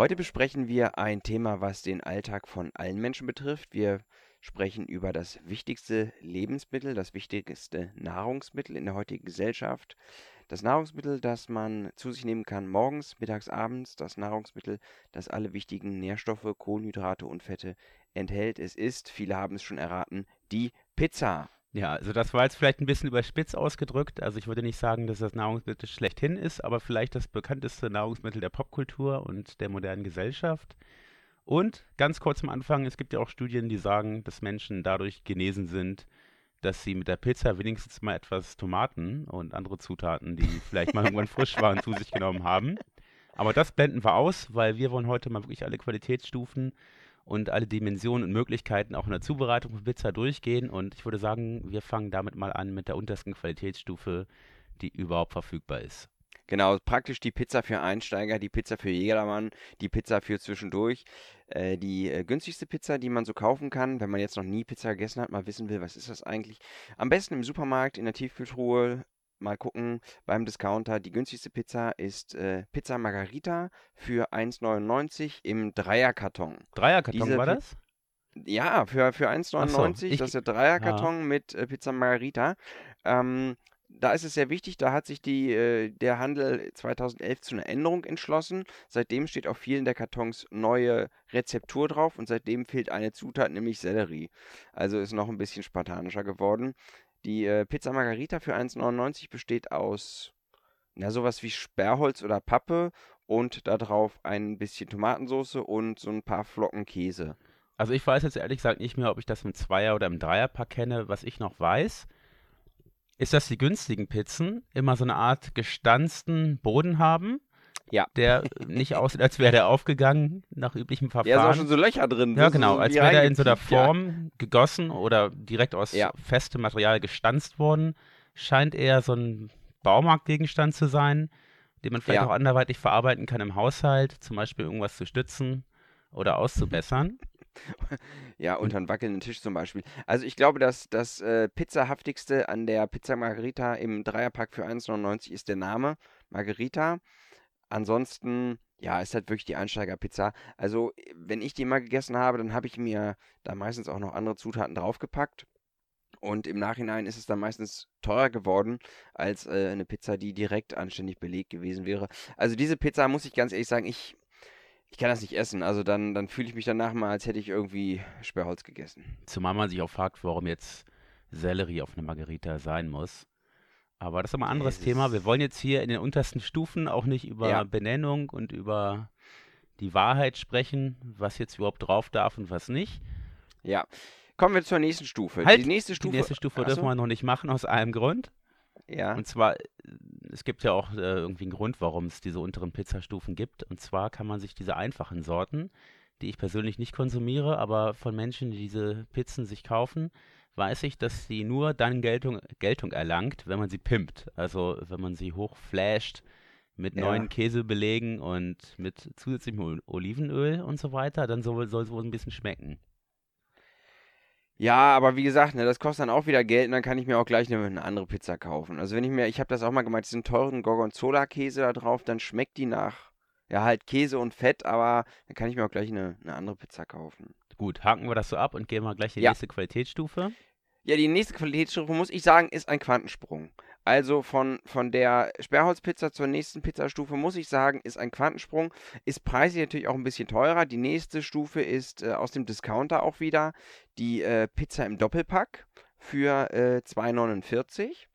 Heute besprechen wir ein Thema, was den Alltag von allen Menschen betrifft. Wir sprechen über das wichtigste Lebensmittel, das wichtigste Nahrungsmittel in der heutigen Gesellschaft. Das Nahrungsmittel, das man zu sich nehmen kann morgens, mittags, abends. Das Nahrungsmittel, das alle wichtigen Nährstoffe, Kohlenhydrate und Fette enthält. Es ist, viele haben es schon erraten, die Pizza. Ja, also das war jetzt vielleicht ein bisschen überspitzt ausgedrückt. Also ich würde nicht sagen, dass das Nahrungsmittel schlechthin ist, aber vielleicht das bekannteste Nahrungsmittel der Popkultur und der modernen Gesellschaft. Und ganz kurz am Anfang, es gibt ja auch Studien, die sagen, dass Menschen dadurch genesen sind, dass sie mit der Pizza wenigstens mal etwas Tomaten und andere Zutaten, die vielleicht mal irgendwann frisch waren, zu sich genommen haben. Aber das blenden wir aus, weil wir wollen heute mal wirklich alle Qualitätsstufen und alle Dimensionen und Möglichkeiten auch in der Zubereitung von Pizza durchgehen. Und ich würde sagen, wir fangen damit mal an mit der untersten Qualitätsstufe, die überhaupt verfügbar ist. Genau, praktisch die Pizza für Einsteiger, die Pizza für jedermann, die Pizza für zwischendurch. Äh, die äh, günstigste Pizza, die man so kaufen kann, wenn man jetzt noch nie Pizza gegessen hat, mal wissen will, was ist das eigentlich. Am besten im Supermarkt, in der Tiefkühltruhe, mal gucken beim Discounter. Die günstigste Pizza ist äh, Pizza Margarita für 1,99 im Dreierkarton. Dreierkarton Diese war das? Ja, für, für 1,99. So, das ist der Dreierkarton ja. mit äh, Pizza Margarita. Ähm, da ist es sehr wichtig, da hat sich die, äh, der Handel 2011 zu einer Änderung entschlossen. Seitdem steht auf vielen der Kartons neue Rezeptur drauf und seitdem fehlt eine Zutat, nämlich Sellerie. Also ist noch ein bisschen spartanischer geworden. Die äh, Pizza Margarita für 1,99 besteht aus na, sowas wie Sperrholz oder Pappe und darauf ein bisschen Tomatensauce und so ein paar Flocken Käse. Also ich weiß jetzt ehrlich gesagt nicht mehr, ob ich das im Zweier- oder im Dreierpack kenne. Was ich noch weiß, ist, dass die günstigen Pizzen immer so eine Art gestanzten Boden haben. Ja. Der nicht aussieht, als wäre der aufgegangen nach üblichem Verfahren. Ja, ist auch schon so Löcher drin. Ja, genau, als wäre der in so einer Form ja. gegossen oder direkt aus ja. festem Material gestanzt worden. Scheint eher so ein Baumarktgegenstand zu sein, den man vielleicht ja. auch anderweitig verarbeiten kann im Haushalt, zum Beispiel irgendwas zu stützen oder auszubessern. Ja, unter einen wackelnden Tisch zum Beispiel. Also ich glaube, dass das äh, pizzahaftigste an der Pizza Margherita im Dreierpack für 1,99 ist der Name Margherita. Ansonsten, ja, ist halt wirklich die Einsteigerpizza. Also, wenn ich die mal gegessen habe, dann habe ich mir da meistens auch noch andere Zutaten draufgepackt. Und im Nachhinein ist es dann meistens teurer geworden als äh, eine Pizza, die direkt anständig belegt gewesen wäre. Also diese Pizza, muss ich ganz ehrlich sagen, ich ich kann das nicht essen. Also dann, dann fühle ich mich danach mal, als hätte ich irgendwie Sperrholz gegessen. Zumal man sich auch fragt, warum jetzt Sellerie auf einer Margarita sein muss. Aber das ist ein anderes Jesus. Thema. Wir wollen jetzt hier in den untersten Stufen auch nicht über ja. Benennung und über die Wahrheit sprechen, was jetzt überhaupt drauf darf und was nicht. Ja. Kommen wir zur nächsten Stufe. Halt, die nächste Stufe, die nächste Stufe dürfen wir noch nicht machen, aus einem Grund. Ja. Und zwar, es gibt ja auch äh, irgendwie einen Grund, warum es diese unteren Pizzastufen gibt. Und zwar kann man sich diese einfachen Sorten, die ich persönlich nicht konsumiere, aber von Menschen, die diese Pizzen sich kaufen, weiß ich, dass sie nur dann Geltung, Geltung erlangt, wenn man sie pimpt. Also wenn man sie hochflasht mit ja. neuen Käsebelegen und mit zusätzlichem Olivenöl und so weiter, dann soll, soll es wohl ein bisschen schmecken. Ja, aber wie gesagt, ne, das kostet dann auch wieder Geld und dann kann ich mir auch gleich eine, eine andere Pizza kaufen. Also wenn ich mir, ich habe das auch mal gemacht, diesen teuren Gorgonzola-Käse da drauf, dann schmeckt die nach, ja halt Käse und Fett, aber dann kann ich mir auch gleich eine, eine andere Pizza kaufen. Gut, haken wir das so ab und gehen mal gleich in die ja. nächste Qualitätsstufe. Ja, die nächste Qualitätsstufe, muss ich sagen, ist ein Quantensprung. Also von, von der Sperrholzpizza zur nächsten Pizzastufe, muss ich sagen, ist ein Quantensprung. Ist preislich natürlich auch ein bisschen teurer. Die nächste Stufe ist äh, aus dem Discounter auch wieder die äh, Pizza im Doppelpack für äh, 2,49.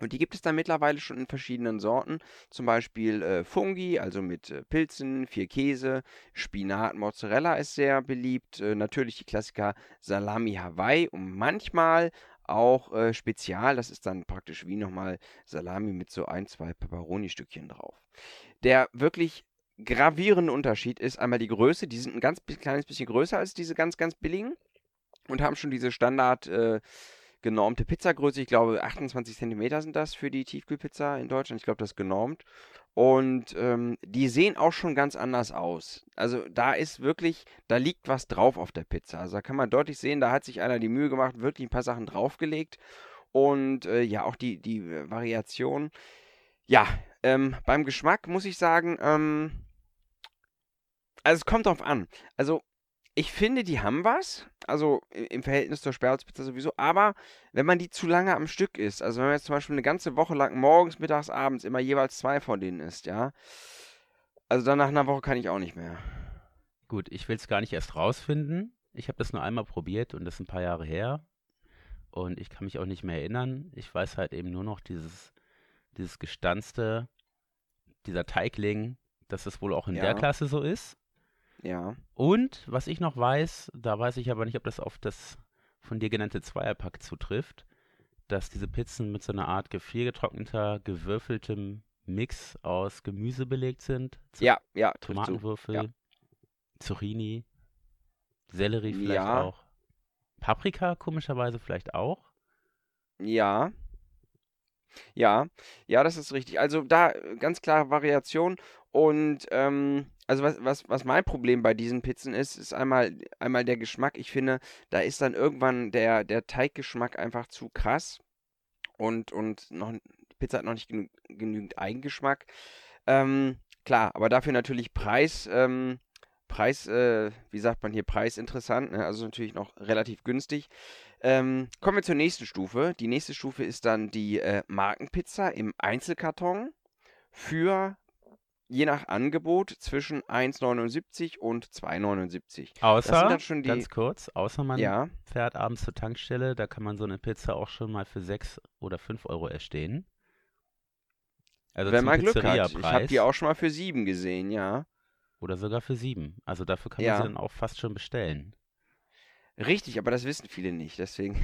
Und die gibt es dann mittlerweile schon in verschiedenen Sorten. Zum Beispiel äh, Fungi, also mit äh, Pilzen, vier Käse, Spinat, Mozzarella ist sehr beliebt. Äh, natürlich die Klassiker Salami Hawaii und manchmal auch äh, Spezial. Das ist dann praktisch wie nochmal Salami mit so ein, zwei Pepperoni-Stückchen drauf. Der wirklich gravierende Unterschied ist einmal die Größe. Die sind ein ganz kleines bisschen größer als diese ganz, ganz billigen und haben schon diese Standard äh, genormte Pizzagröße. Ich glaube, 28 cm sind das für die Tiefkühlpizza in Deutschland. Ich glaube, das ist genormt. Und ähm, die sehen auch schon ganz anders aus. Also da ist wirklich, da liegt was drauf auf der Pizza. Also da kann man deutlich sehen, da hat sich einer die Mühe gemacht, wirklich ein paar Sachen draufgelegt. Und äh, ja, auch die, die äh, Variation. Ja, ähm, beim Geschmack muss ich sagen, ähm, Also es kommt drauf an. Also ich finde, die haben was. Also im Verhältnis zur Sperrholzpizza sowieso. Aber wenn man die zu lange am Stück isst, also wenn man jetzt zum Beispiel eine ganze Woche lang morgens, mittags, abends immer jeweils zwei von denen isst, ja. Also dann nach einer Woche kann ich auch nicht mehr. Gut, ich will es gar nicht erst rausfinden. Ich habe das nur einmal probiert und das ist ein paar Jahre her. Und ich kann mich auch nicht mehr erinnern. Ich weiß halt eben nur noch dieses, dieses gestanzte, dieser Teigling, dass es wohl auch in Ja. der Klasse so ist. Ja. Und was ich noch weiß, da weiß ich aber nicht, ob das auf das von dir genannte Zweierpack zutrifft, dass diese Pizzen mit so einer Art gefriergetrockneter, gewürfeltem Mix aus Gemüse belegt sind. Z- Ja, ja. Tomatenwürfel, Ja. Zucchini, Sellerie vielleicht Ja. auch. Paprika komischerweise vielleicht auch. Ja. Ja, ja, das ist richtig. Also da äh, ganz klare Variation. Und ähm, also was, was, was mein Problem bei diesen Pizzen ist, ist einmal, einmal der Geschmack. Ich finde, da ist dann irgendwann der, der Teiggeschmack einfach zu krass. Und, und noch, die Pizza hat noch nicht genü genügend Eigengeschmack. Ähm, klar, aber dafür natürlich Preis, ähm, Preis, äh, wie sagt man hier, preisinteressant, ne? Also natürlich noch relativ günstig. Ähm, kommen wir zur nächsten Stufe. Die nächste Stufe ist dann die äh, Markenpizza im Einzelkarton für je nach Angebot zwischen 1,79 und 2,79. Das sind Außer, die, ganz kurz, außer man ja, fährt abends zur Tankstelle, da kann man so eine Pizza auch schon mal für 6 oder 5 Euro erstehen. Also wenn man Glück hat. Ich habe die auch schon mal für 7 gesehen, ja. oder sogar für 7. Also dafür kann man Ja. sie dann auch fast schon bestellen. Richtig, aber das wissen viele nicht, deswegen.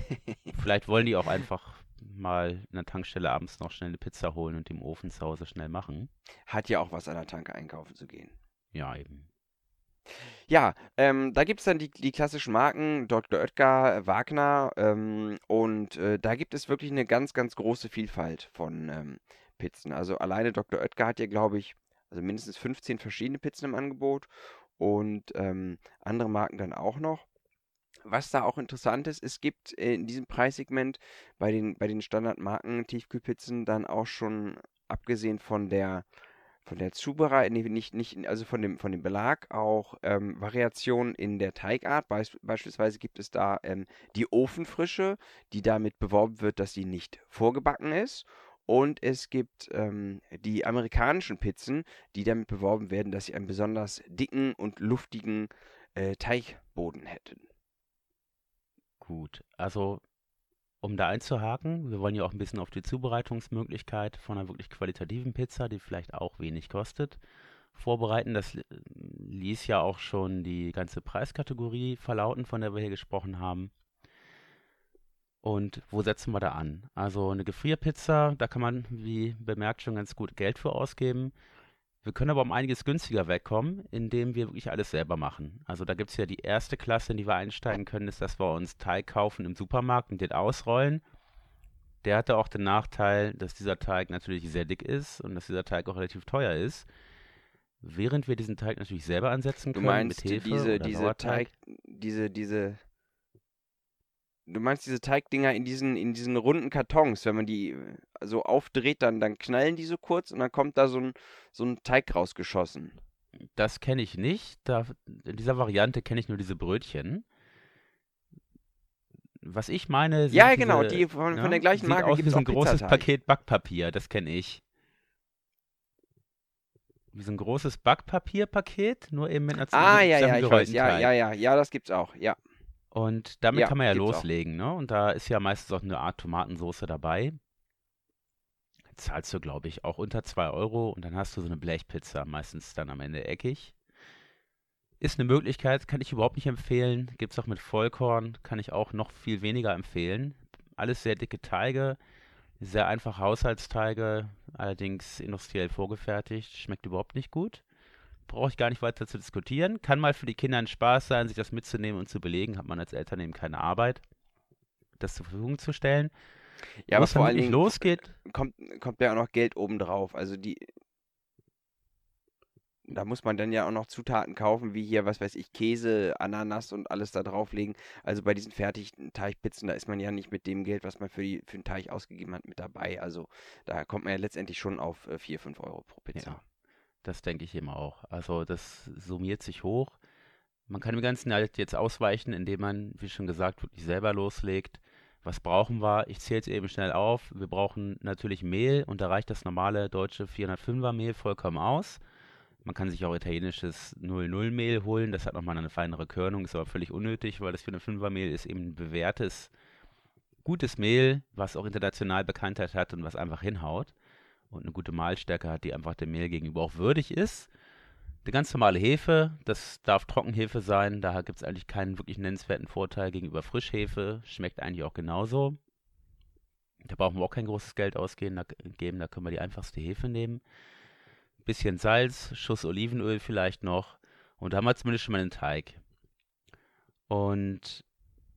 Vielleicht wollen die auch einfach mal in der Tankstelle abends noch schnell eine Pizza holen und im Ofen zu Hause schnell machen. Hat ja auch was an der Tanke einkaufen zu gehen. Ja, eben. Ja, ähm, da gibt es dann die, die klassischen Marken, Dr. Oetker, Wagner, ähm, und äh, da gibt es wirklich eine ganz, ganz große Vielfalt von ähm, Pizzen. Also alleine Dr. Oetker hat ja, glaube ich, also mindestens 15 verschiedene Pizzen im Angebot und ähm, andere Marken dann auch noch. Was da auch interessant ist, es gibt äh, in diesem Preissegment bei den, bei den Standardmarken Tiefkühlpizzen dann auch schon, abgesehen von der von der Zubereitung, nee, nicht, nicht, also von dem, von dem Belag auch ähm, Variationen in der Teigart. Beis beispielsweise gibt es da ähm, die Ofenfrische, die damit beworben wird, dass sie nicht vorgebacken ist. Und es gibt ähm, die amerikanischen Pizzen, die damit beworben werden, dass sie einen besonders dicken und luftigen äh, Teigboden hätten. Gut, also um da einzuhaken, wir wollen ja auch ein bisschen auf die Zubereitungsmöglichkeit von einer wirklich qualitativen Pizza, die vielleicht auch wenig kostet, vorbereiten. Das li- ließ ja auch schon die ganze Preiskategorie verlauten, von der wir hier gesprochen haben. Und wo setzen wir da an? Also eine Gefrierpizza, da kann man, wie bemerkt, schon ganz gut Geld für ausgeben. Wir können aber um einiges günstiger wegkommen, indem wir wirklich alles selber machen. Also da gibt es ja die erste Klasse, in die wir einsteigen können, ist, dass wir uns Teig kaufen im Supermarkt und den ausrollen. Der hatte auch den Nachteil, dass dieser Teig natürlich sehr dick ist und dass dieser Teig auch relativ teuer ist. Während wir diesen Teig natürlich selber ansetzen Du können meinst mit Hefe diese, oder diese Sauerteig. Teig, diese, diese, du meinst diese Teigdinger in diesen, in diesen runden Kartons, wenn man die äh, so aufdreht, dann, dann knallen die so kurz und dann kommt da so ein, so ein Teig rausgeschossen. Das kenne ich nicht. Da, in dieser Variante kenne ich nur diese Brötchen. Was ich meine, sind Ja, genau, diese, die von, ne, von der gleichen Marke gibt wie es ein großes. Paket Backpapier, das kenne ich. Wie so ein großes Backpapierpaket, nur eben mit einer Ah, ja, ja, ich weiß. Ja, ja, ja, ja, das gibt's auch, ja. Und damit Ja, kann man ja gibt's auch. loslegen, ne? Und da ist ja meistens auch eine Art Tomatensoße dabei. Zahlst du, glaube ich, auch unter 2 Euro und dann hast du so eine Blechpizza, meistens dann am Ende eckig. Ist eine Möglichkeit, kann ich überhaupt nicht empfehlen. Gibt es auch mit Vollkorn, kann ich auch noch viel weniger empfehlen. Alles sehr dicke Teige, sehr einfach Haushaltsteige, allerdings industriell vorgefertigt, schmeckt überhaupt nicht gut. Brauche ich gar nicht weiter zu diskutieren. Kann mal für die Kinder ein Spaß sein, sich das mitzunehmen und zu belegen. Hat man als Eltern eben keine Arbeit, das zur Verfügung zu stellen. Ja, Wo aber es dann vor allen Dingen losgeht, kommt, kommt ja auch noch Geld obendrauf. Also die, da muss man dann ja auch noch Zutaten kaufen, wie hier, was weiß ich, Käse, Ananas und alles da drauflegen. Also bei diesen fertigen Teigpizzen, da ist man ja nicht mit dem Geld, was man für, die, für den Teig ausgegeben hat, mit dabei. Also da kommt man ja letztendlich schon auf äh, 4, 5 Euro pro Pizza. Ja. Das denke ich eben auch. Also das summiert sich hoch. Man kann dem Ganzen halt jetzt ausweichen, indem man, wie schon gesagt, wirklich selber loslegt. Was brauchen wir? Ich zähle es eben schnell auf. Wir brauchen natürlich Mehl und da reicht das normale deutsche 405er Mehl vollkommen aus. Man kann sich auch italienisches 00 Mehl holen, das hat nochmal eine feinere Körnung, ist aber völlig unnötig, weil das 405er Mehl ist eben ein bewährtes, gutes Mehl, was auch international Bekanntheit hat und was einfach hinhaut und eine gute Mahlstärke hat, die einfach dem Mehl gegenüber auch würdig ist. Die ganz normale Hefe, das darf Trockenhefe sein, daher gibt es eigentlich keinen wirklich nennenswerten Vorteil gegenüber Frischhefe, schmeckt eigentlich auch genauso. Da brauchen wir auch kein großes Geld ausgeben, da, geben, da können wir die einfachste Hefe nehmen. Bisschen Salz, Schuss Olivenöl vielleicht noch und da haben wir zumindest schon mal einen Teig. Und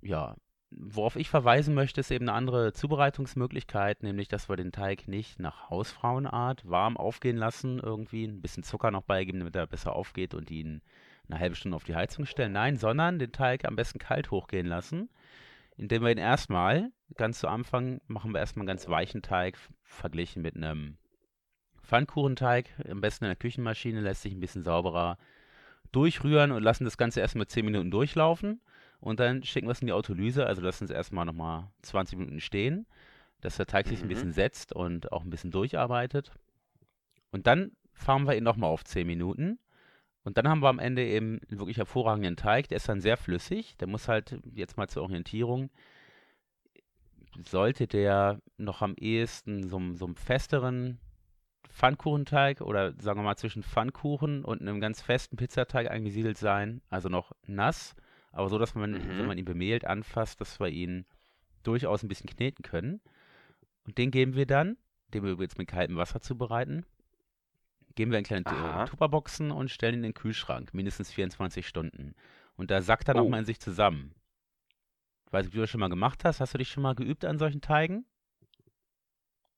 ja, Worauf ich verweisen möchte, ist eben eine andere Zubereitungsmöglichkeit, nämlich dass wir den Teig nicht nach Hausfrauenart warm aufgehen lassen, irgendwie ein bisschen Zucker noch beigeben, damit er besser aufgeht und ihn eine halbe Stunde auf die Heizung stellen. Nein, sondern den Teig am besten kalt hochgehen lassen, indem wir ihn erstmal, ganz zu Anfang, machen wir erstmal einen ganz weichen Teig, verglichen mit einem Pfannkuchenteig, am besten in der Küchenmaschine, lässt sich ein bisschen sauberer durchrühren und lassen das Ganze erstmal 10 Minuten durchlaufen. Und dann schicken wir es in die Autolyse, also lassen es erstmal nochmal 20 Minuten stehen, dass der Teig mhm. sich ein mhm. bisschen setzt und auch ein bisschen durcharbeitet. Und dann fahren wir ihn nochmal auf 10 Minuten. Und dann haben wir am Ende eben einen wirklich hervorragenden Teig. Der ist dann sehr flüssig. Der muss halt, jetzt mal zur Orientierung, sollte der noch am ehesten so, so einem festeren Pfannkuchenteig oder sagen wir mal zwischen Pfannkuchen und einem ganz festen Pizzateig eingesiedelt sein. Also noch nass aber so, dass man, mhm. wenn man ihn bemehlt anfasst, dass wir ihn durchaus ein bisschen kneten können. Und den geben wir dann, den wir jetzt mit kaltem Wasser zubereiten, geben wir in kleine Aha. Tupperboxen und stellen ihn in den Kühlschrank, mindestens 24 Stunden. Und da sackt er oh. nochmal in sich zusammen. Ich weiß nicht, ob du das schon mal gemacht hast. Hast du dich schon mal geübt an solchen Teigen?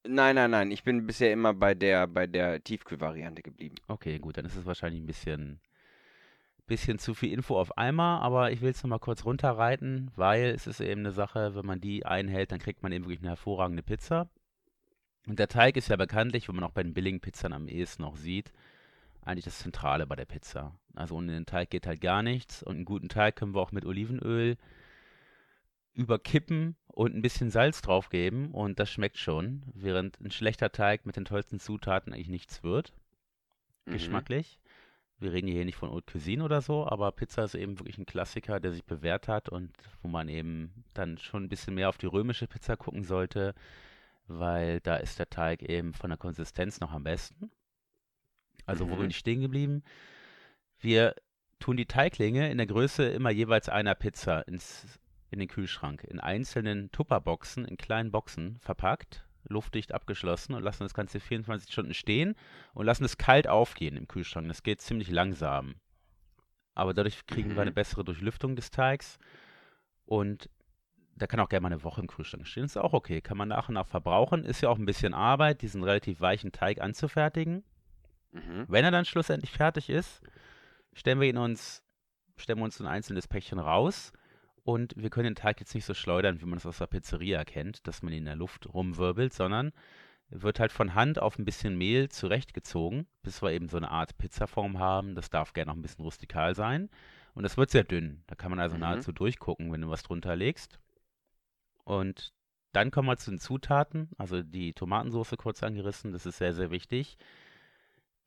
Nein, nein, nein. Ich bin bisher immer bei der, bei der Tiefkühlvariante geblieben. Okay, gut, dann ist es wahrscheinlich ein bisschen bisschen zu viel Info auf einmal, aber ich will es nochmal kurz runterreiten, weil es ist eben eine Sache, wenn man die einhält, dann kriegt man eben wirklich eine hervorragende Pizza. Und der Teig ist ja bekanntlich, wenn man auch bei den billigen Pizzen am ehesten noch sieht, eigentlich das Zentrale bei der Pizza. Also ohne den Teig geht halt gar nichts. Und einen guten Teig können wir auch mit Olivenöl überkippen und ein bisschen Salz draufgeben und das schmeckt schon, während ein schlechter Teig mit den tollsten Zutaten eigentlich nichts wird. Mhm. Geschmacklich. Wir reden hier nicht von Haute Cuisine oder so, aber Pizza ist eben wirklich ein Klassiker, der sich bewährt hat und wo man eben dann schon ein bisschen mehr auf die römische Pizza gucken sollte, weil da ist der Teig eben von der Konsistenz noch am besten. Also mhm. wo bin ich stehen geblieben? Wir tun die Teiglinge in der Größe immer jeweils einer Pizza ins, in den Kühlschrank, in einzelnen Tupperboxen, in kleinen Boxen verpackt luftdicht abgeschlossen und lassen das Ganze 24 Stunden stehen und lassen es kalt aufgehen im Kühlschrank. Das geht ziemlich langsam. Aber dadurch kriegen mhm. wir eine bessere Durchlüftung des Teigs und da kann auch gerne mal eine Woche im Kühlschrank stehen. Ist auch okay. Kann man nach und nach verbrauchen. Ist ja auch ein bisschen Arbeit, diesen relativ weichen Teig anzufertigen. Mhm. Wenn er dann schlussendlich fertig ist, stellen wir ihn uns, stellen wir uns ein einzelnes Päckchen raus und wir können den Teig jetzt nicht so schleudern, wie man es aus der Pizzeria kennt, dass man ihn in der Luft rumwirbelt, sondern wird halt von Hand auf ein bisschen Mehl zurechtgezogen, bis wir eben so eine Art Pizzaform haben. Das darf gerne noch ein bisschen rustikal sein. Und das wird sehr dünn. Da kann man also mhm. nahezu durchgucken, wenn du was drunter legst. Und dann kommen wir zu den Zutaten. Also die Tomatensauce kurz angerissen, das ist sehr, sehr wichtig.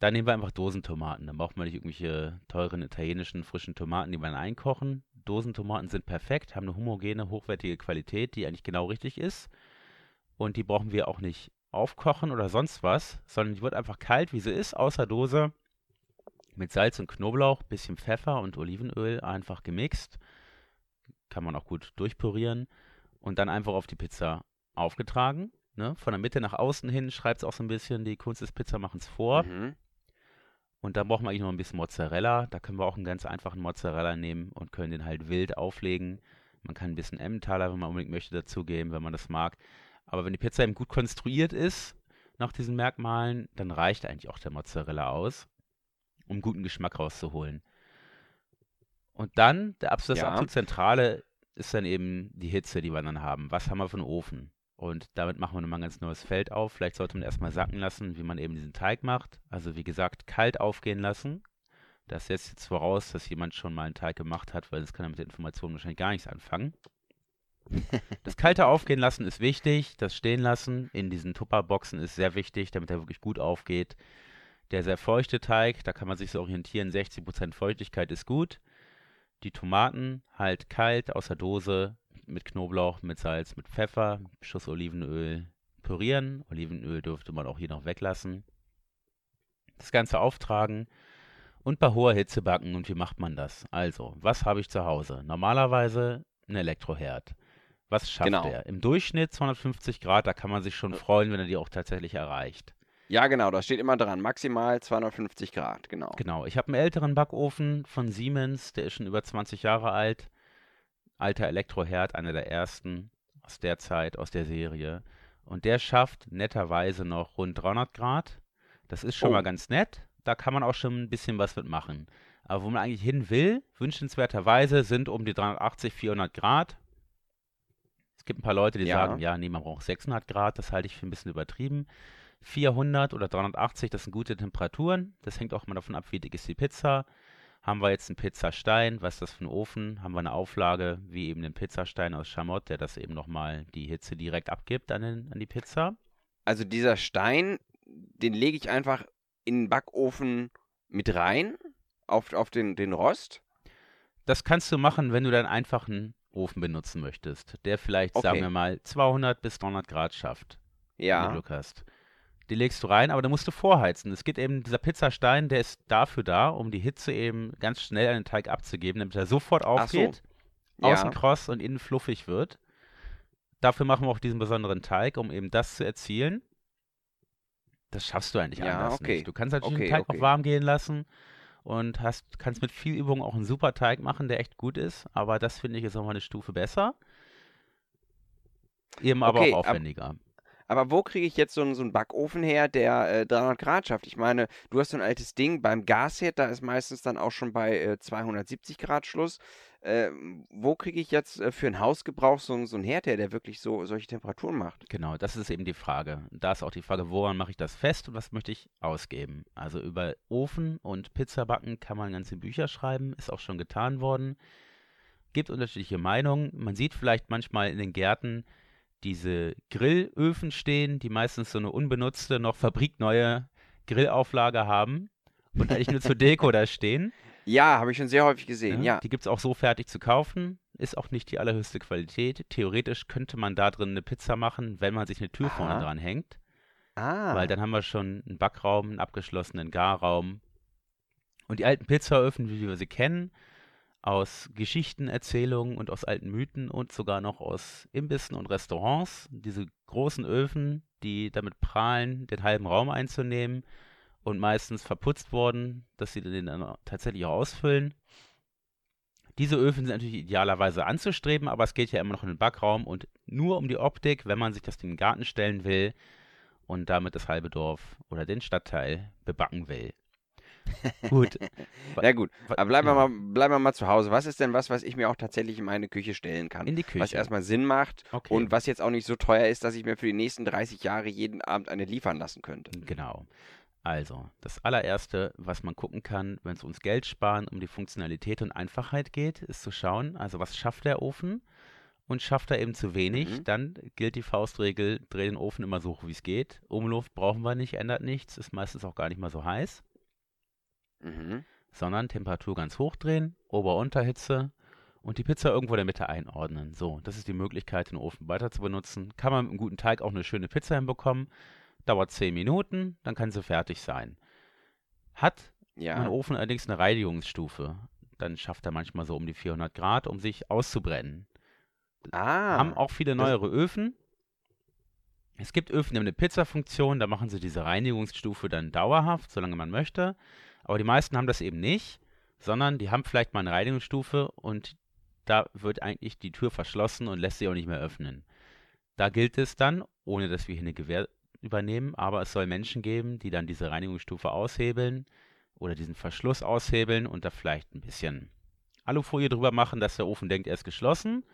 Dann nehmen wir einfach Dosentomaten. Dann braucht man nicht irgendwelche teuren italienischen frischen Tomaten, die man einkochen. Dosentomaten sind perfekt, haben eine homogene, hochwertige Qualität, die eigentlich genau richtig ist. Und die brauchen wir auch nicht aufkochen oder sonst was, sondern die wird einfach kalt, wie sie ist, außer Dose, mit Salz und Knoblauch, bisschen Pfeffer und Olivenöl einfach gemixt. Kann man auch gut durchpürieren. Und dann einfach auf die Pizza aufgetragen. Ne? Von der Mitte nach außen hin schreibt es auch so ein bisschen, die Kunst des Pizzamachens vor. Mhm. Und dann brauchen wir eigentlich noch ein bisschen Mozzarella. Da können wir auch einen ganz einfachen Mozzarella nehmen und können den halt wild auflegen. Man kann ein bisschen Emmentaler, wenn man unbedingt möchte, dazugeben, wenn man das mag. Aber wenn die Pizza eben gut konstruiert ist, nach diesen Merkmalen, dann reicht eigentlich auch der Mozzarella aus, um guten Geschmack rauszuholen. Und dann, der absolut, ja. absolut zentrale ist dann eben die Hitze, die wir dann haben. Was haben wir für einen Ofen? Und damit machen wir nochmal ein ganz neues Feld auf. Vielleicht sollte man erstmal sacken lassen, wie man eben diesen Teig macht. Also wie gesagt, kalt aufgehen lassen. Das setzt jetzt voraus, dass jemand schon mal einen Teig gemacht hat, weil sonst kann er mit der Information wahrscheinlich gar nichts anfangen. Das kalte Aufgehen lassen ist wichtig. Das Stehen lassen in diesen Tupperboxen ist sehr wichtig, damit er wirklich gut aufgeht. Der sehr feuchte Teig, da kann man sich so orientieren, 60% Feuchtigkeit ist gut. Die Tomaten halt kalt aus der Dose mit Knoblauch, mit Salz, mit Pfeffer, Schuss Olivenöl pürieren. Olivenöl dürfte man auch hier noch weglassen. Das Ganze auftragen und bei hoher Hitze backen. Und wie macht man das? Also, was habe ich zu Hause? Normalerweise ein Elektroherd. Was schafft Genau. er? Im Durchschnitt 250 Grad, da kann man sich schon freuen, wenn er die auch tatsächlich erreicht. Ja, genau, da steht immer dran. Maximal 250 Grad, genau. Genau, ich habe einen älteren Backofen von Siemens, der ist schon über 20 Jahre alt. Alter Elektroherd, einer der ersten aus der Zeit, aus der Serie. Und der schafft netterweise noch rund 300 Grad. Das ist schon Oh. mal ganz nett. Da kann man auch schon ein bisschen was mitmachen. Aber wo man eigentlich hin will, wünschenswerterweise sind um die 380, 400 Grad. Es gibt ein paar Leute, die Ja. sagen, ja, nee, man braucht 600 Grad. Das halte ich für ein bisschen übertrieben. 400 oder 380, das sind gute Temperaturen. Das hängt auch mal davon ab, wie dick ist die Pizza. Haben wir jetzt einen Pizzastein, was ist das für ein Ofen? Haben wir eine Auflage, wie eben den Pizzastein aus Schamott, der das eben nochmal die Hitze direkt abgibt an, den, an die Pizza? Also dieser Stein, den lege ich einfach in den Backofen mit rein, auf, auf den, den Rost. Das kannst du machen, wenn du dann einfach einen Ofen benutzen möchtest, der vielleicht, sagen Okay. wir mal, 200 bis 300 Grad schafft, wenn du Ja, Glück hast. Die legst du rein, aber da musst du vorheizen. Es geht eben, dieser Pizzastein, der ist dafür da, um die Hitze eben ganz schnell an den Teig abzugeben, damit er sofort Ach so. aufgeht, außen ja. kross und innen fluffig wird. Dafür machen wir auch diesen besonderen Teig, um eben das zu erzielen. Das schaffst du eigentlich Ja, anders okay. nicht. Du kannst natürlich Okay, den Teig okay. auch warm gehen lassen und hast, kannst mit viel Übung auch einen super Teig machen, der echt gut ist, aber das finde ich ist nochmal eine Stufe besser. Eben aber auch ab- aufwendiger. Aber wo kriege ich jetzt so einen, so einen Backofen her, der äh, 300 Grad schafft? Ich meine, du hast so ein altes Ding beim Gasherd, da ist meistens dann auch schon bei äh, 270 Grad Schluss. Äh, wo kriege ich jetzt äh, für einen Hausgebrauch so, so einen Herd her, der wirklich so solche Temperaturen macht? Genau, das ist eben die Frage. Da ist auch die Frage, woran mache ich das fest und was möchte ich ausgeben? Also über Ofen und Pizzabacken kann man ganze Bücher schreiben, ist auch schon getan worden. Gibt unterschiedliche Meinungen. Man sieht vielleicht manchmal in den Gärten diese Grillöfen stehen, die meistens so eine unbenutzte, noch fabrikneue Grillauflage haben und eigentlich nur zur Deko da stehen. Ja, habe ich schon sehr häufig gesehen, Ne? ja. Die gibt es auch so fertig zu kaufen. Ist auch nicht die allerhöchste Qualität. Theoretisch könnte man da drin eine Pizza machen, wenn man sich eine Tür vorne Aha. dran hängt. Ah, Weil dann haben wir schon einen Backraum, einen abgeschlossenen Garraum. Und die alten Pizzaöfen, wie wir sie kennen, aus Geschichten, Erzählungen und aus alten Mythen und sogar noch aus Imbissen und Restaurants. Diese großen Öfen, die damit prahlen, den halben Raum einzunehmen und meistens verputzt worden, dass sie den dann tatsächlich auch ausfüllen. Diese Öfen sind natürlich idealerweise anzustreben, aber es geht ja immer noch in den Backraum und nur um die Optik, wenn man sich das in den Garten stellen will und damit das halbe Dorf oder den Stadtteil bebacken will. Gut. ja gut. Aber bleiben wir, mal, bleiben wir mal zu Hause. Was ist denn was, was ich mir auch tatsächlich in meine Küche stellen kann? in die Küche. Was erstmal Sinn macht okay. und was jetzt auch nicht so teuer ist, dass ich mir für die nächsten 30 Jahre jeden Abend eine liefern lassen könnte. Genau. Also, das allererste, was man gucken kann, wenn es ums Geld sparen, um die Funktionalität und Einfachheit geht, ist zu schauen, also was schafft der Ofen und schafft er eben zu wenig, Mhm. dann gilt die Faustregel, dreh den Ofen immer so hoch, wie es geht. Umluft brauchen wir nicht, ändert nichts, ist meistens auch gar nicht mal so heiß, Mhm. sondern Temperatur ganz hoch drehen, Ober-Unterhitze und die Pizza irgendwo in der Mitte einordnen. So, das ist die Möglichkeit, den Ofen weiter zu benutzen. Kann man mit einem guten Teig auch eine schöne Pizza hinbekommen. Dauert 10 Minuten, dann kann sie fertig sein. Hat mein Ja. Ofen allerdings eine Reinigungsstufe, dann schafft er manchmal so um die 400 Grad, um sich auszubrennen. Ah. Haben auch viele neuere Öfen. Es gibt Öfen, die haben eine Pizzafunktion, da machen sie diese Reinigungsstufe dann dauerhaft, solange man möchte. Aber die meisten haben das eben nicht, sondern die haben vielleicht mal eine Reinigungsstufe und da wird eigentlich die Tür verschlossen und lässt sie auch nicht mehr öffnen. Da gilt es dann, ohne dass wir hier eine Gewähr übernehmen, aber es soll Menschen geben, die dann diese Reinigungsstufe aushebeln oder diesen Verschluss aushebeln und da vielleicht ein bisschen Alufolie drüber machen, dass der Ofen denkt, er ist geschlossen.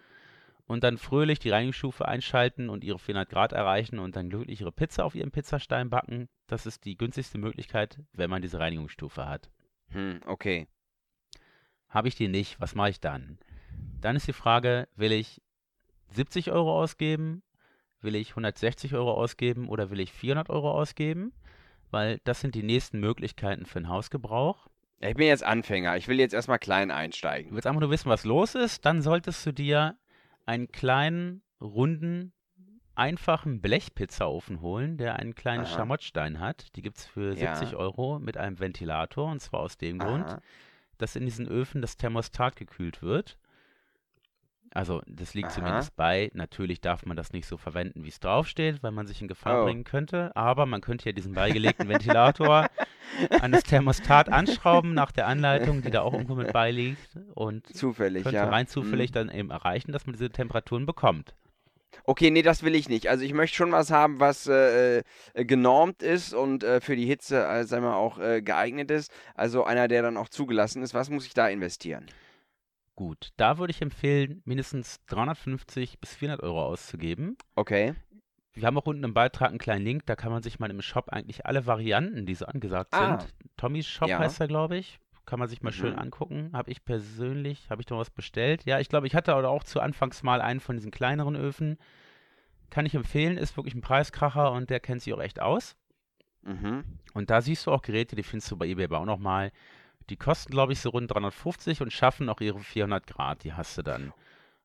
Und dann fröhlich die Reinigungsstufe einschalten und ihre 400 Grad erreichen und dann glücklich ihre Pizza auf ihrem Pizzastein backen. Das ist die günstigste Möglichkeit, wenn man diese Reinigungsstufe hat. Hm, okay. Habe ich die nicht, was mache ich dann? Dann ist die Frage, will ich 70 Euro ausgeben, will ich 160 Euro ausgeben oder will ich 400 Euro ausgeben? Weil das sind die nächsten Möglichkeiten für den Hausgebrauch. Ich bin jetzt Anfänger. Ich will jetzt erstmal klein einsteigen. Du willst einfach nur wissen, was los ist, dann solltest du dir einen kleinen, runden, einfachen Blechpizzaofen holen, der einen kleinen Aha. Schamottstein hat. Die gibt es für Ja. 70 Euro mit einem Ventilator. Und zwar aus dem Grund, Aha. dass in diesen Öfen das Thermostat gekühlt wird. Also, das liegt Aha. zumindest bei. Natürlich darf man das nicht so verwenden, wie es draufsteht, weil man sich in Gefahr Oh. bringen könnte. Aber man könnte ja diesen beigelegten Ventilator an das Thermostat anschrauben nach der Anleitung, die da auch irgendwo mit beiliegt. Und Zufällig, könnte ja. rein zufällig Hm. dann eben erreichen, dass man diese Temperaturen bekommt. Okay, nee, das will ich nicht. Also ich möchte schon was haben, was äh, äh, genormt ist und äh, für die Hitze, äh, sagen wir auch, äh, geeignet ist. Also einer, der dann auch zugelassen ist. Was muss ich da investieren? Gut, da würde ich empfehlen, mindestens 350 bis 400 Euro auszugeben. Okay. Wir haben auch unten im Beitrag einen kleinen Link, da kann man sich mal im Shop eigentlich alle Varianten, die so angesagt Ah. sind. Tommys Shop Ja. heißt er, glaube ich. Kann man sich mal schön Mhm. angucken. Habe ich persönlich, habe ich da was bestellt? Ja, ich glaube, ich hatte auch zu Anfangs mal einen von diesen kleineren Öfen. Kann ich empfehlen, ist wirklich ein Preiskracher und der kennt sich auch echt aus. Mhm. Und da siehst du auch Geräte, die findest du bei eBay aber auch nochmal. Die kosten, glaube ich, so rund 350 und schaffen auch ihre 400 Grad. Die hast du dann.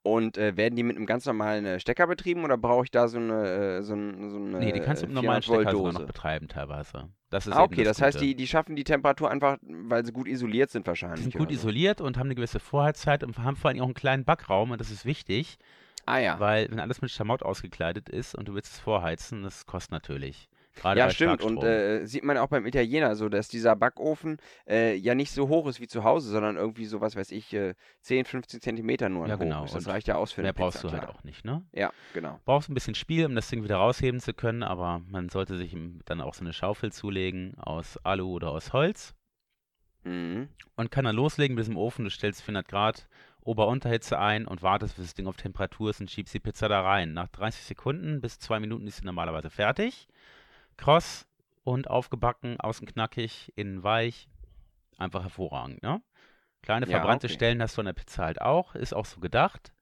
Und äh, werden die mit einem ganz normalen äh, Stecker betrieben oder brauche ich da so eine, äh, so, ein, so eine Nee, die kannst du äh, mit einem normalen 400 Volt Stecker sogar noch betreiben teilweise. Das ist Ah, okay, das, heißt, Gute. die, die schaffen die Temperatur einfach, weil sie gut isoliert sind Die wahrscheinlich. sind gut so. isoliert und haben eine gewisse Vorheizzeit und haben vor allem auch einen kleinen Backraum und das ist wichtig, Ah ja. weil wenn alles mit Schamott ausgekleidet ist und du willst es vorheizen, das kostet natürlich. Gerade Ja, stimmt. Und äh, sieht man auch beim Italiener so, dass dieser Backofen äh, ja nicht so hoch ist wie zu Hause, sondern irgendwie so, was weiß ich, äh, 10, 15 Zentimeter nur Ja, genau. ist. Das reicht ja aus für eine Mehr brauchst Pizza, du halt klar. auch nicht, ne? Ja, genau. Brauchst ein bisschen Spiel, um das Ding wieder rausheben zu können, aber man sollte sich dann auch so eine Schaufel zulegen aus Alu oder aus Holz Mhm. und kann dann loslegen mit diesem Ofen. Du stellst 400 Grad Ober-Unterhitze ein und wartest, bis das Ding auf Temperatur ist und schiebst die Pizza da rein. Nach 30 Sekunden bis zwei Minuten ist sie normalerweise fertig. Kross und aufgebacken, außen knackig, innen weich. Einfach hervorragend, ne? Kleine Ja, verbrannte okay. Stellen hast du an der Pizza halt auch. Ist auch so gedacht,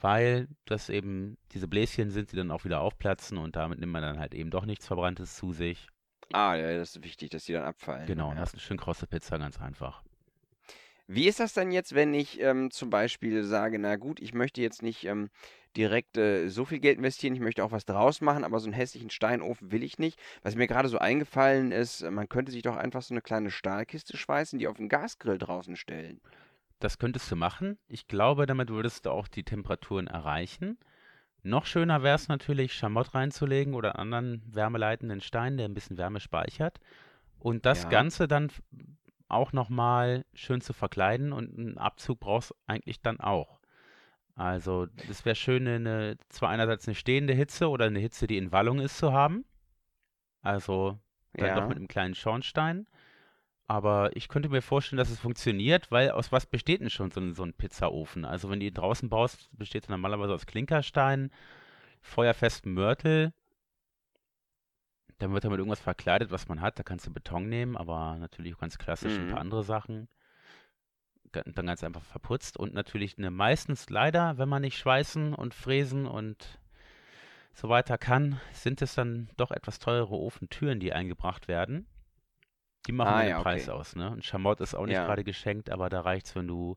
weil das eben diese Bläschen sind, die dann auch wieder aufplatzen und damit nimmt man dann halt eben doch nichts Verbranntes zu sich. Ah, ja, das ist wichtig, dass die dann abfallen. Genau, und Ja. hast eine schön krosse Pizza, ganz einfach. Wie ist das denn jetzt, wenn ich ähm, zum Beispiel sage, na gut, ich möchte jetzt nicht ähm, direkt äh, so viel Geld investieren, ich möchte auch was draus machen, aber so einen hässlichen Steinofen will ich nicht. Was mir gerade so eingefallen ist, man könnte sich doch einfach so eine kleine Stahlkiste schweißen, die auf den Gasgrill draußen stellen. Das könntest du machen. Ich glaube, damit würdest du auch die Temperaturen erreichen. Noch schöner wäre es natürlich, Schamott reinzulegen oder anderen wärmeleitenden Stein, der ein bisschen Wärme speichert. Und das Ja. Ganze dann auch nochmal schön zu verkleiden und einen Abzug brauchst du eigentlich dann auch. Also, das wäre schön, eine, zwar einerseits eine stehende Hitze oder eine Hitze, die in Wallung ist, zu haben. Also dann doch Ja. mit einem kleinen Schornstein. Aber ich könnte mir vorstellen, dass es funktioniert, weil aus was besteht denn schon so ein, so ein Pizzaofen? Also wenn du ihn draußen baust, besteht er normalerweise aus Klinkerstein, feuerfestem Mörtel. Dann wird er mit irgendwas verkleidet, was man hat. Da kannst du Beton nehmen, aber natürlich auch ganz klassisch ein Mhm. paar andere Sachen. Dann ganz einfach verputzt und natürlich eine meistens leider, wenn man nicht schweißen und fräsen und so weiter kann, sind es dann doch etwas teure Ofentüren, die eingebracht werden. Die machen Ah, den ja, Preis okay. aus, ne? Ein Schamott ist auch nicht Ja. gerade geschenkt, aber da reicht's, wenn du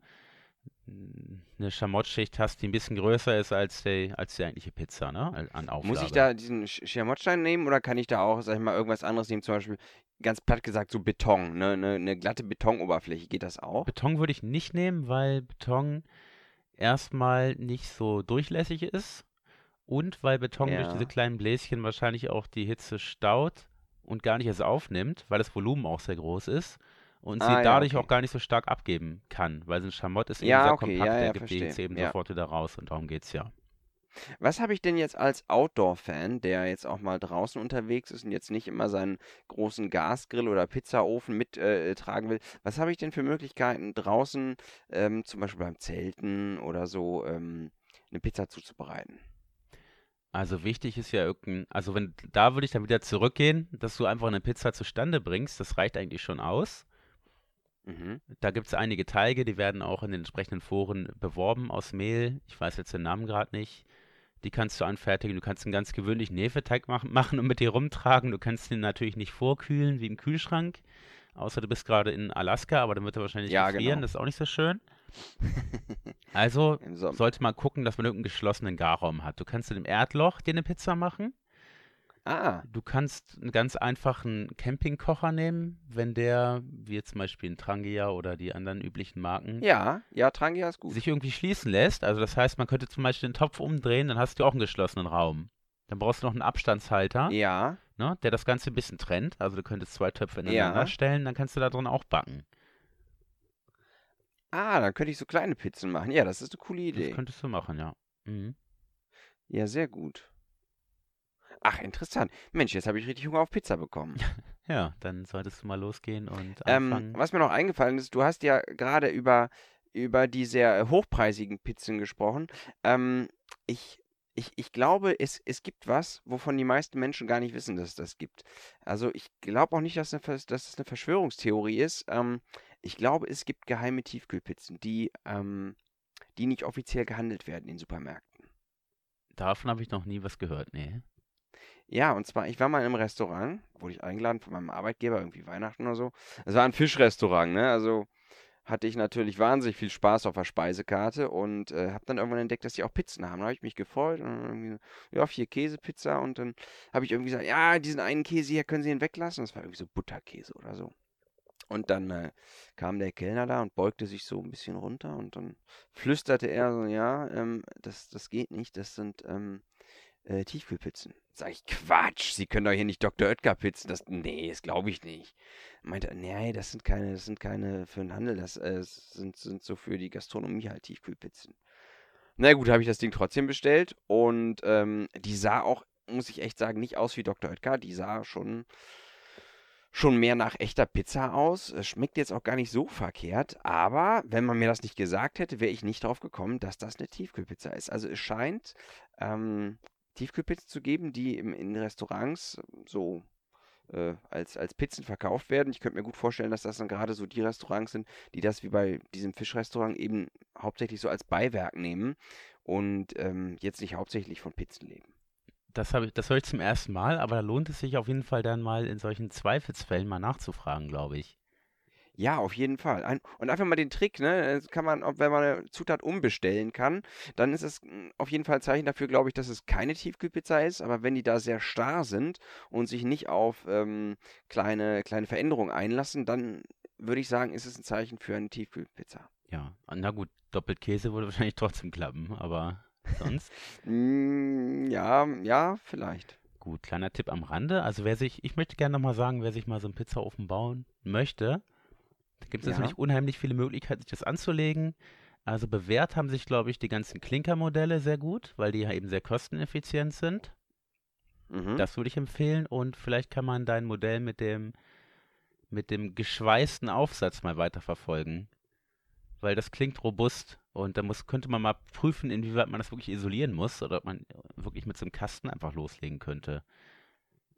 eine Schamottschicht hast, die ein bisschen größer ist als die, als die eigentliche Pizza, ne? An Auflage. Muss ich da diesen Sch- Schamottstein nehmen oder kann ich da auch, sag ich mal, irgendwas anderes nehmen? Zum Beispiel, ganz platt gesagt, so Beton, ne? Eine, eine glatte Betonoberfläche. Geht das auch? Beton würde ich nicht nehmen, weil Beton erstmal nicht so durchlässig ist und weil Beton durch Ja. diese kleinen Bläschen wahrscheinlich auch die Hitze staut und gar nicht erst aufnimmt, weil das Volumen auch sehr groß ist und sie Ah, ja, dadurch okay. auch gar nicht so stark abgeben kann, weil so ein Schamott ist eben Ja, sehr okay, kompakt, ja, der ja, gibt die. Hitze eben sofort wieder raus und darum geht's ja. Was habe ich denn jetzt als Outdoor-Fan, der jetzt auch mal draußen unterwegs ist und jetzt nicht immer seinen großen Gasgrill oder Pizzaofen mittragen äh, tragen will? Was habe ich denn für Möglichkeiten draußen, ähm, zum Beispiel beim Zelten oder so, ähm, eine Pizza zuzubereiten? Also wichtig ist ja irgendein, also wenn, da würde ich dann wieder zurückgehen, dass du einfach eine Pizza zustande bringst, das reicht eigentlich schon aus. Mhm. Da gibt es einige Teige, die werden auch in den entsprechenden Foren beworben aus Mehl. Ich weiß jetzt den Namen gerade nicht. Die kannst du anfertigen. Du kannst einen ganz gewöhnlichen Hefeteig mach machen und mit dir rumtragen. Du kannst ihn natürlich nicht vorkühlen wie im Kühlschrank. Außer du bist gerade in Alaska, aber dann wird er wahrscheinlich Ja, gefrieren. genau. Das ist auch nicht so schön. Also sollte man gucken, dass man irgendeinen geschlossenen Garraum hat. Du kannst in dem Erdloch dir eine Pizza machen. Ah, Du kannst einen ganz einfachen Campingkocher nehmen, wenn der, wie jetzt zum Beispiel ein Trangia oder die anderen üblichen Marken, ja, ja, Trangia ist gut. sich irgendwie schließen lässt. Also das heißt, man könnte zum Beispiel den Topf umdrehen, dann hast du auch einen geschlossenen Raum. Dann brauchst du noch einen Abstandshalter, Ja, ne, der das Ganze ein bisschen trennt. Also du könntest zwei Töpfe ineinander Ja. stellen, dann kannst du da drin auch backen. ah, dann könnte ich so kleine Pizzen machen. Ja, das ist eine coole Das Idee. könntest du machen, ja. Mhm. Ja, sehr gut. Ach, interessant. Mensch, jetzt habe ich richtig Hunger auf Pizza bekommen. Ja, dann solltest du mal losgehen und Ähm, anfangen. was mir noch eingefallen ist, du hast ja gerade über, über die sehr äh, hochpreisigen Pizzen gesprochen. Ähm, ich, ich, ich glaube, es, es gibt was, wovon die meisten Menschen gar nicht wissen, dass es das gibt. Also ich glaube auch nicht, dass, eine, dass es eine Verschwörungstheorie ist. Ähm, ich glaube, es gibt geheime Tiefkühlpizzen, die, ähm, die nicht offiziell gehandelt werden in Supermärkten. Davon habe ich noch nie was gehört, nee. Ja, und zwar, ich war mal im Restaurant, wurde ich eingeladen von meinem Arbeitgeber, irgendwie Weihnachten oder so. Es war ein Fischrestaurant, ne? Also hatte ich natürlich wahnsinnig viel Spaß auf der Speisekarte und äh, habe dann irgendwann entdeckt, dass die auch Pizzen haben. Da habe ich mich gefreut und irgendwie, ja, vier Käsepizza und dann habe ich irgendwie gesagt, ja, diesen einen Käse hier können Sie ihn weglassen. Das war irgendwie so Butterkäse oder so. Und dann äh, kam der Kellner da und beugte sich so ein bisschen runter und dann flüsterte er so, ja, ähm, das, das geht nicht, das sind ähm, äh, Tiefkühlpizzen. Sag ich, Quatsch, Sie können doch hier nicht Dr. Oetker Pizzen. Das, nee, das glaube ich nicht. Meinte, er, nee, das sind keine, das sind keine für den Handel, das äh, sind, sind so für die Gastronomie halt Tiefkühlpizzen. Na gut, habe ich das Ding trotzdem bestellt und ähm, die sah auch, muss ich echt sagen, nicht aus wie Dr. Oetker. Die sah schon, schon mehr nach echter Pizza aus. Schmeckt jetzt auch gar nicht so verkehrt, aber wenn man mir das nicht gesagt hätte, wäre ich nicht drauf gekommen, dass das eine Tiefkühlpizza ist. Also es scheint ähm, Tiefkühlpizzen zu geben, die im, in Restaurants so äh, als, als Pizzen verkauft werden. Ich könnte mir gut vorstellen, dass das dann gerade so die Restaurants sind, die das wie bei diesem Fischrestaurant eben hauptsächlich so als Beiwerk nehmen und ähm, jetzt nicht hauptsächlich von Pizzen leben. Das habe ich, das höre ich zum ersten Mal, aber da lohnt es sich auf jeden Fall dann mal in solchen Zweifelsfällen mal nachzufragen, glaube ich. Ja, auf jeden Fall. Ein, und einfach mal den Trick, ne? Das kann man, wenn man eine Zutat umbestellen kann, dann ist es mm, auf jeden Fall ein Zeichen dafür, glaube ich, dass es keine Tiefkühlpizza ist. Aber wenn die da sehr starr sind und sich nicht auf ähm, kleine, kleine Veränderungen einlassen, dann würde ich sagen, ist es ein Zeichen für eine Tiefkühlpizza. Ja, na gut, doppelt Käse würde wahrscheinlich trotzdem klappen, aber sonst. Mm, ja, ja, vielleicht. Gut, kleiner Tipp am Rande. Also wer sich, ich möchte gerne nochmal sagen, wer sich mal so einen Pizzaofen bauen möchte, da gibt es Ja. natürlich unheimlich viele Möglichkeiten, sich das anzulegen. Also bewährt haben sich, glaube ich, die ganzen Klinkermodelle sehr gut, weil die ja eben sehr kosteneffizient sind. Mhm. Das würde ich empfehlen und vielleicht kann man dein Modell mit dem, mit dem geschweißten Aufsatz mal weiterverfolgen. Weil das klingt robust und da muss, könnte man mal prüfen, inwieweit man das wirklich isolieren muss oder ob man wirklich mit so einem Kasten einfach loslegen könnte.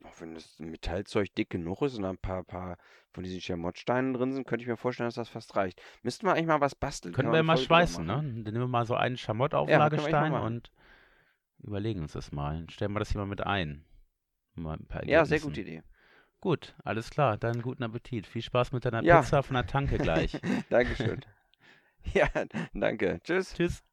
Auch wenn das Metallzeug dick genug ist und da ein paar, paar von diesen Schermottsteinen drin sind, könnte ich mir vorstellen, dass das fast reicht. Müssten wir eigentlich mal was basteln? Können wir ja mal schweißen, ne? Dann nehmen wir mal so einen Ja, Schamottauflagestein machen. und überlegen uns das mal. Dann stellen wir das hier mal mit ein. Mal ein Ja, sehr gute Idee. Gut, alles klar. Dann guten Appetit. Viel Spaß mit deiner Ja. Pizza von der Tanke gleich. Dankeschön. Ja, danke. Tschüss. Tschüss.